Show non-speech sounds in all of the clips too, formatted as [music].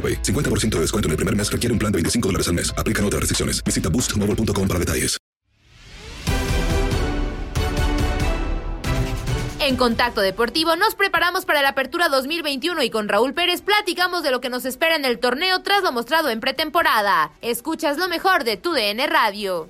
50% de descuento en el primer mes requiere un plan de 25 dólares al mes. Aplican otras restricciones. Visita boostmobile.com para detalles. En Contacto Deportivo nos preparamos para la Apertura 2021 y con Raúl Pérez platicamos de lo que nos espera en el torneo tras lo mostrado en pretemporada. Escuchas lo mejor de tu DN Radio.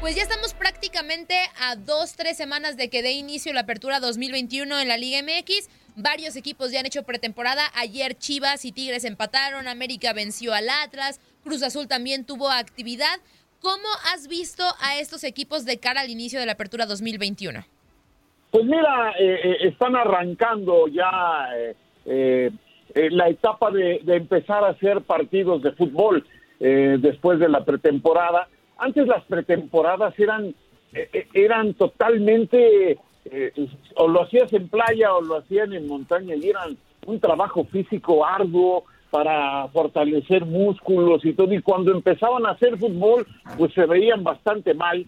Pues ya estamos prácticamente a dos, tres semanas de que dé inicio la apertura 2021 en la Liga MX. Varios equipos ya han hecho pretemporada. Ayer Chivas y Tigres empataron, América venció al Atlas, Cruz Azul también tuvo actividad. ¿Cómo has visto a estos equipos de cara al inicio de la apertura 2021? Pues mira, eh, eh, están arrancando ya eh, la etapa de, de, empezar a hacer partidos de fútbol después de la pretemporada antes las pretemporadas eran, eran totalmente, eh, o lo hacías en playa o lo hacían en montaña y eran un trabajo físico arduo para fortalecer músculos y todo. Y cuando empezaban a hacer fútbol, pues se veían bastante mal,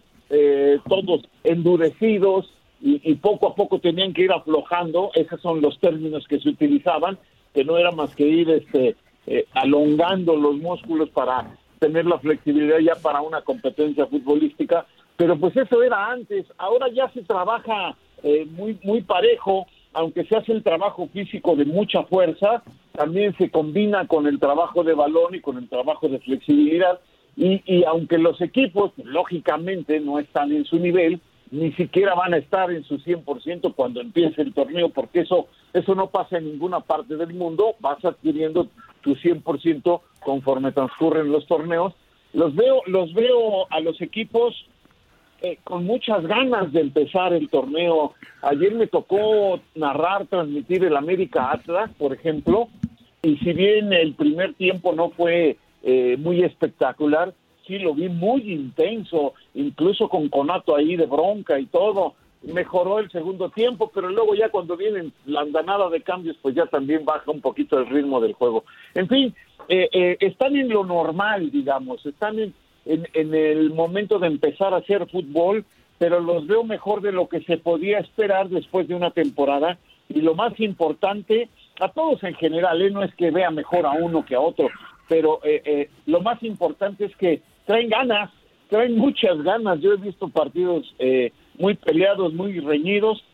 todos endurecidos y, poco a poco tenían que ir aflojando. Esos son los términos que se utilizaban, que no era más que ir este, alongando los músculos para tener la flexibilidad ya para una competencia futbolística, pero pues eso era antes, ahora ya se trabaja eh, muy, muy parejo, aunque se hace el trabajo físico de mucha fuerza, también se combina con el trabajo de balón y con el trabajo de flexibilidad, y, y aunque los equipos lógicamente no están en su nivel, ni siquiera van a estar en su 100% cuando empiece el torneo, porque eso, eso no pasa en ninguna parte del mundo, vas adquiriendo tu 100% conforme transcurren los torneos. Los veo, los veo a los equipos eh, con muchas ganas de empezar el torneo. Ayer me tocó narrar, transmitir el América Atlas, por ejemplo, y si bien el primer tiempo no fue eh, muy espectacular, sí lo vi muy intenso, incluso con conato ahí de bronca y todo. Mejoró el segundo tiempo, pero luego ya cuando vienen la andanada de cambios, pues ya también baja un poquito el ritmo del juego. En fin, eh, eh, están en lo normal, digamos, están en, en, el momento de empezar a hacer fútbol, pero los veo mejor de lo que se podía esperar después de una temporada. Y lo más importante, a todos en general, ¿eh? no es que vea mejor a uno que a otro, pero lo más importante es que traen ganas, traen muchas ganas. Yo he visto partidos eh, muy peleados, muy reñidos,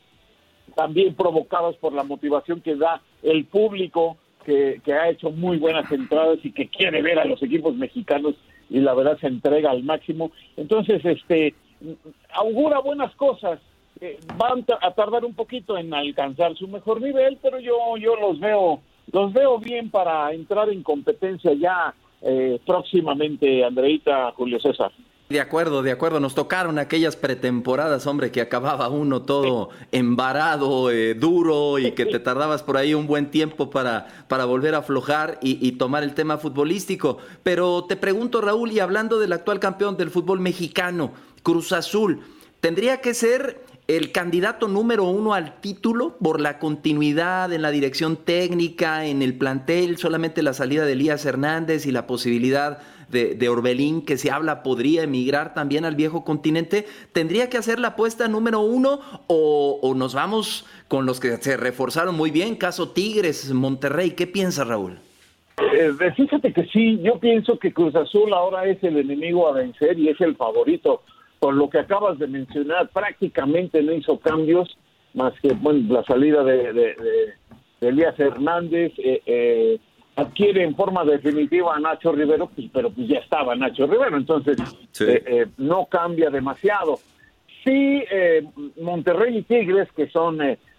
también provocados por la motivación que da el público, que ha hecho muy buenas entradas y que quiere ver a los equipos mexicanos y la verdad se entrega al máximo. Entonces, este, augura buenas cosas. Eh, van a tardar un poquito en alcanzar su mejor nivel, pero yo, yo los veo los veo bien para entrar en competencia ya eh, próximamente, Andreita, Julio César. De acuerdo, de acuerdo. Nos tocaron aquellas pretemporadas, hombre, que acababa uno todo embarado, eh, duro y que te tardabas por ahí un buen tiempo para, para volver a aflojar y, y, tomar el tema futbolístico. Pero te pregunto, Raúl, y hablando del actual campeón del fútbol mexicano, Cruz Azul, ¿tendría que ser el candidato número uno al título por la continuidad en la dirección técnica, en el plantel, solamente la salida de Elías Hernández y la posibilidad de, Orbelín, que se habla podría emigrar también al viejo continente, ¿tendría que hacer la apuesta número uno o, nos vamos con los que se reforzaron muy bien, caso Tigres, Monterrey? ¿Qué piensa Raúl? Eh, fíjate que sí, yo pienso que Cruz Azul ahora es el enemigo a vencer y es el favorito por lo que acabas de mencionar, prácticamente no hizo cambios más que bueno, la salida de, Elías Hernández, eh, eh, adquiere en forma definitiva a Nacho Rivero, pues, pero pues ya estaba Nacho Rivero, entonces eh, no cambia demasiado. Sí, Monterrey y Tigres, que son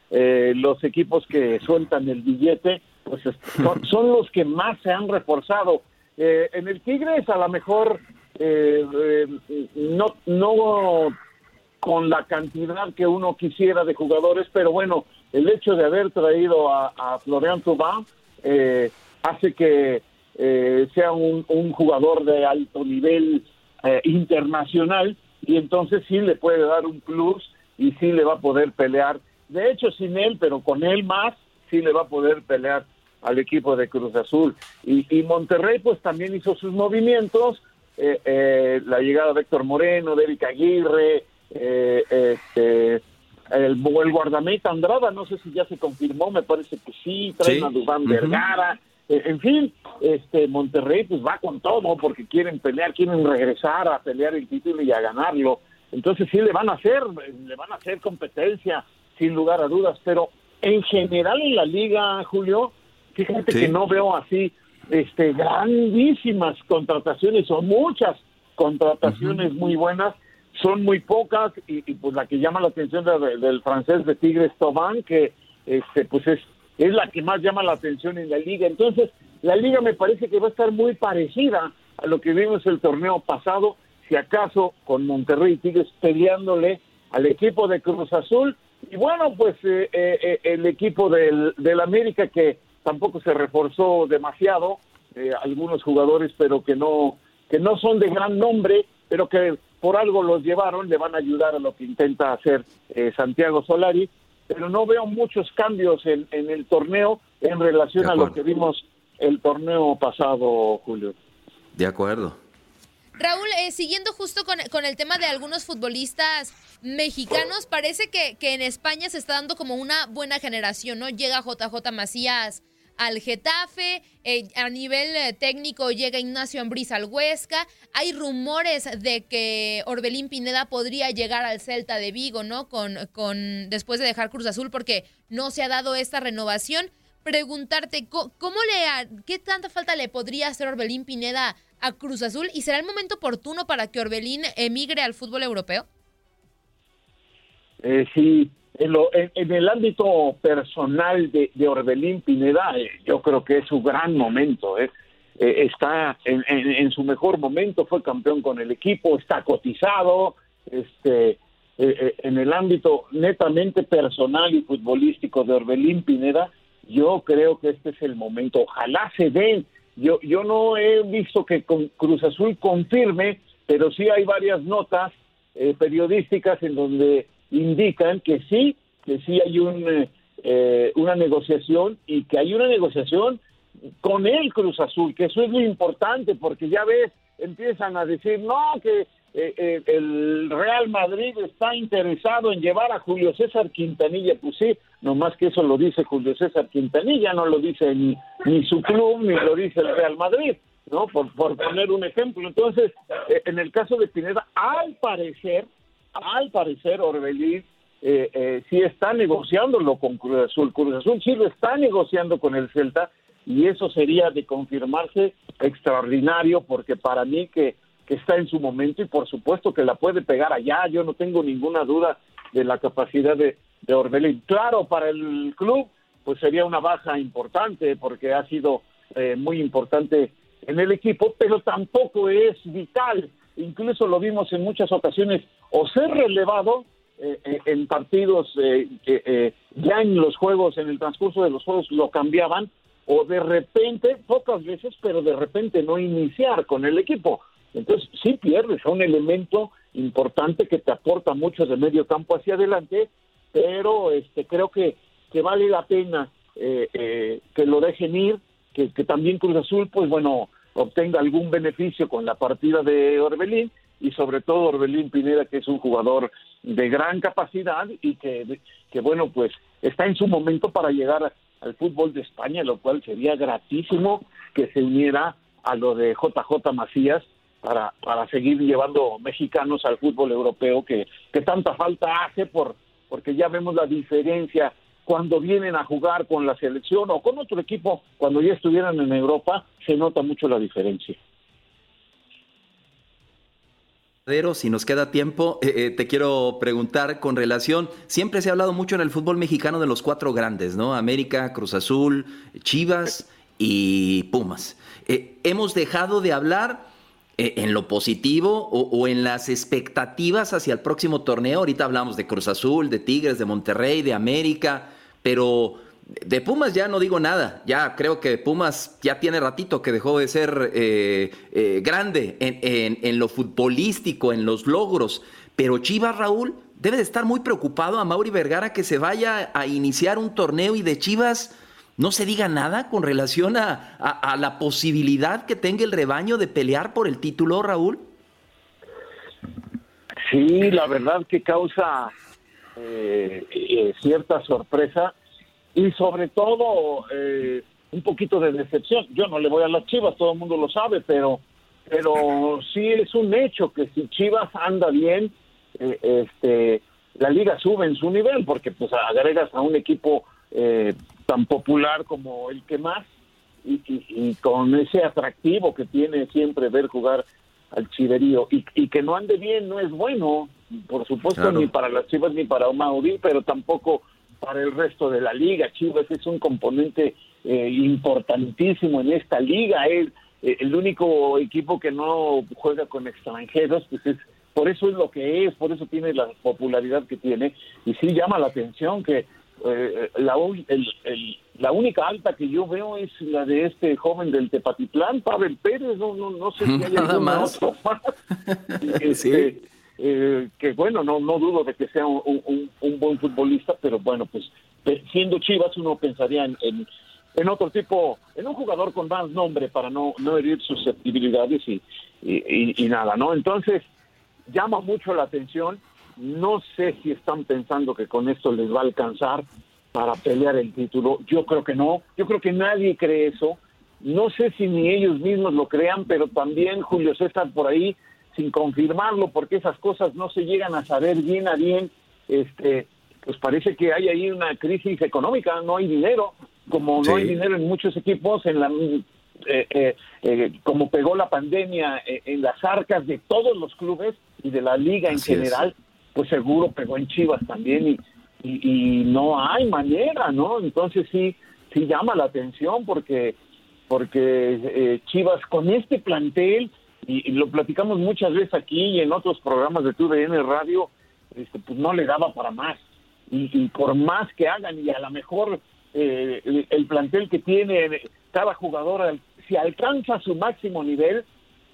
los equipos que sueltan el billete, pues [laughs] son los que más se han reforzado. en el Tigres a lo mejor eh, eh, no, no con la cantidad que uno quisiera de jugadores, pero bueno, el hecho de haber traído a, Florian Thauvin eh, hace que eh, sea un, jugador de alto nivel internacional y entonces sí le puede dar un plus y sí le va a poder pelear. De hecho, sin él, pero con él más, sí le va a poder pelear al equipo de Cruz Azul. Y, y Monterrey pues también hizo sus movimientos, eh, eh, la llegada de Héctor Moreno, de Eric Aguirre, eh, este, el, el guardameta Andrada, no sé si ya se confirmó, me parece que sí, traen a Dubán Vergara, eh, en fin, este Monterrey pues va con todo porque quieren pelear, quieren regresar a pelear el título y a ganarlo. Entonces sí le van a hacer, le van a hacer competencia sin lugar a dudas, pero en general en la liga, Julio, fíjate que no veo así este, grandísimas contrataciones, son muchas contrataciones muy buenas, son muy pocas y, pues la que llama la atención del francés de Tigres Tobán, que este, pues es, es la que más llama la atención en la liga. Entonces, la liga me parece que va a estar muy parecida a lo que vimos el torneo pasado, si acaso con Monterrey Tigres peleándole al equipo de Cruz Azul y bueno, pues eh, eh, eh, el equipo del, del América que tampoco se reforzó demasiado, eh, algunos jugadores, pero que no, que no son de gran nombre, pero que por algo los llevaron, le van a ayudar a lo que intenta hacer Santiago Solari, pero no veo muchos cambios en, en el torneo en relación a lo que vimos el torneo pasado, Julio. De acuerdo. Raúl, eh, siguiendo justo con, con, el tema de algunos futbolistas mexicanos, parece que, que, en España se está dando como una buena generación, ¿no? Llega JJ Macías al Getafe, eh, a nivel eh, técnico llega Ignacio Ambriz al Huesca, hay rumores de que Orbelín Pineda podría llegar al Celta de Vigo, ¿no? Con, con después de dejar Cruz Azul porque no se ha dado esta renovación. Preguntarte, ¿cómo, le, qué tanta falta le podría hacer Orbelín Pineda a Cruz Azul y será el momento oportuno para que Orbelín emigre al fútbol europeo? Eh, sí, en, el ámbito personal de, Orbelín Pineda, eh, yo creo que es su gran momento. Eh. eh está en, su mejor momento, fue campeón con el equipo, está cotizado. Este, eh, en el ámbito netamente personal y futbolístico de Orbelín Pineda, yo creo que este es el momento. Ojalá se den. Yo, yo no he visto que con Cruz Azul confirme, pero sí hay varias notas periodísticas en donde indican que sí, que sí hay un, eh, eh, una negociación y que hay una negociación con el Cruz Azul, que eso es muy importante porque ya ves, empiezan a decir, no, que eh, el Real Madrid está interesado en llevar a Julio César Quintanilla, pues sí, nomás que eso lo dice Julio César Quintanilla, no lo dice ni, ni su club, ni lo dice el Real Madrid, ¿no? Por, por poner un ejemplo. Entonces, en el caso de Pineda, al parecer, al parecer Orbelín eh, eh, sí está negociándolo con Cruz Azul. Cruz Azul sí lo está negociando con el Celta y eso sería de confirmarse extraordinario porque para mí que, que está en su momento y por supuesto que la puede pegar allá. Yo no tengo ninguna duda de la capacidad de, de Orbelín. Claro, para el club pues sería una baja importante porque ha sido eh, muy importante en el equipo, pero tampoco es vital. Incluso lo vimos en muchas ocasiones o ser relevado eh, eh, en partidos que ya en los juegos, en el transcurso de los juegos lo cambiaban o de repente, pocas veces, pero de repente no iniciar con el equipo. Entonces sí pierdes a un elemento importante que te aporta mucho de medio campo hacia adelante, pero este creo que, que vale la pena que lo dejen ir que, también Cruz Azul, pues bueno, obtenga algún beneficio con la partida de Orbelín y sobre todo Orbelín Pineda, que es un jugador de gran capacidad y que, que bueno, pues está en su momento para llegar al fútbol de España, lo cual sería gratísimo que se uniera a lo de JJ Macías para, para seguir llevando mexicanos al fútbol europeo que, que tanta falta hace por porque ya vemos la diferencia cuando vienen a jugar con la selección o con otro equipo, cuando ya estuvieran en Europa, se nota mucho la diferencia. Si nos queda tiempo, eh, eh, te quiero preguntar con relación, siempre se ha hablado mucho en el fútbol mexicano de los cuatro grandes, ¿no? América, Cruz Azul, Chivas y Pumas. Eh, hemos dejado de hablar en lo positivo o, o, en las expectativas hacia el próximo torneo. Ahorita hablamos de Cruz Azul, de Tigres, de Monterrey, de América, pero de Pumas ya no digo nada. Ya creo que Pumas ya tiene ratito que dejó de ser eh, eh, grande en, lo futbolístico, en los logros. Pero Chivas, Raúl, debe de estar muy preocupado a Mauri Vergara que se vaya a iniciar un torneo y de Chivas no se diga nada con relación a, la posibilidad que tenga el rebaño de pelear por el título, Raúl. Sí, la verdad que causa eh, eh, cierta sorpresa y sobre todo eh, un poquito de decepción. Yo no le voy a las Chivas, todo el mundo lo sabe, pero pero sí es un hecho que si Chivas anda bien, este la liga sube en su nivel porque pues agregas a un equipo tan popular como el que más y, con ese atractivo que tiene siempre ver jugar al chiverío y, y que no ande bien no es bueno por supuesto ni para las Chivas ni para Mauri, pero tampoco para el resto de la liga. Chivas es un componente eh, importantísimo en esta liga. Es eh, el único equipo que no juega con extranjeros, pues es por eso es lo que es, por eso tiene la popularidad que tiene y sí llama la atención que eh, la, la única alta que yo veo es la de este joven del Tepatitlán, Pavel Pérez, no, no, no sé si hay [laughs] Nada más. [laughs] Este, eh, que bueno, no, no dudo de que sea un, buen futbolista, pero bueno, pues siendo Chivas uno pensaría en, en, otro tipo, en un jugador con más nombre para no, no herir susceptibilidades y, y, nada, ¿no? Entonces, llama mucho la atención, no sé si están pensando que con esto les va a alcanzar para pelear el título, yo creo que no, yo creo que nadie cree eso, no sé si ni ellos mismos lo crean, pero también Julio César por ahí sin confirmarlo, porque esas cosas no se llegan a saber bien a bien, este, pues parece que hay ahí una crisis económica, no hay dinero, como no hay dinero en muchos equipos, en la eh, eh, eh, como pegó la pandemia en las arcas de todos los clubes y de la liga en general, pues seguro pegó en Chivas también y, y, no hay manera, ¿no? Entonces sí, sí llama la atención porque porque Chivas con este plantel y, lo platicamos muchas veces aquí y en otros programas de TUDN Radio, este, pues no le daba para más. Y, por más que hagan, y a lo mejor eh, el, plantel que tiene cada jugador, si alcanza su máximo nivel,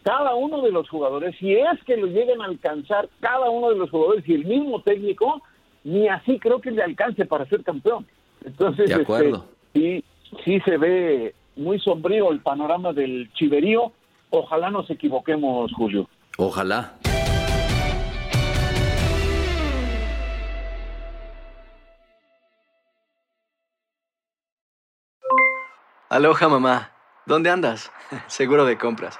cada uno de los jugadores, si es que lo lleguen a alcanzar cada uno de los jugadores y el mismo técnico, ni así creo que le alcance para ser campeón. Entonces, este, sí, sí se ve muy sombrío el panorama del chiverío Ojalá nos equivoquemos, Julio. Ojalá. Aloha mamá, ¿dónde andas? [laughs] Seguro de compras.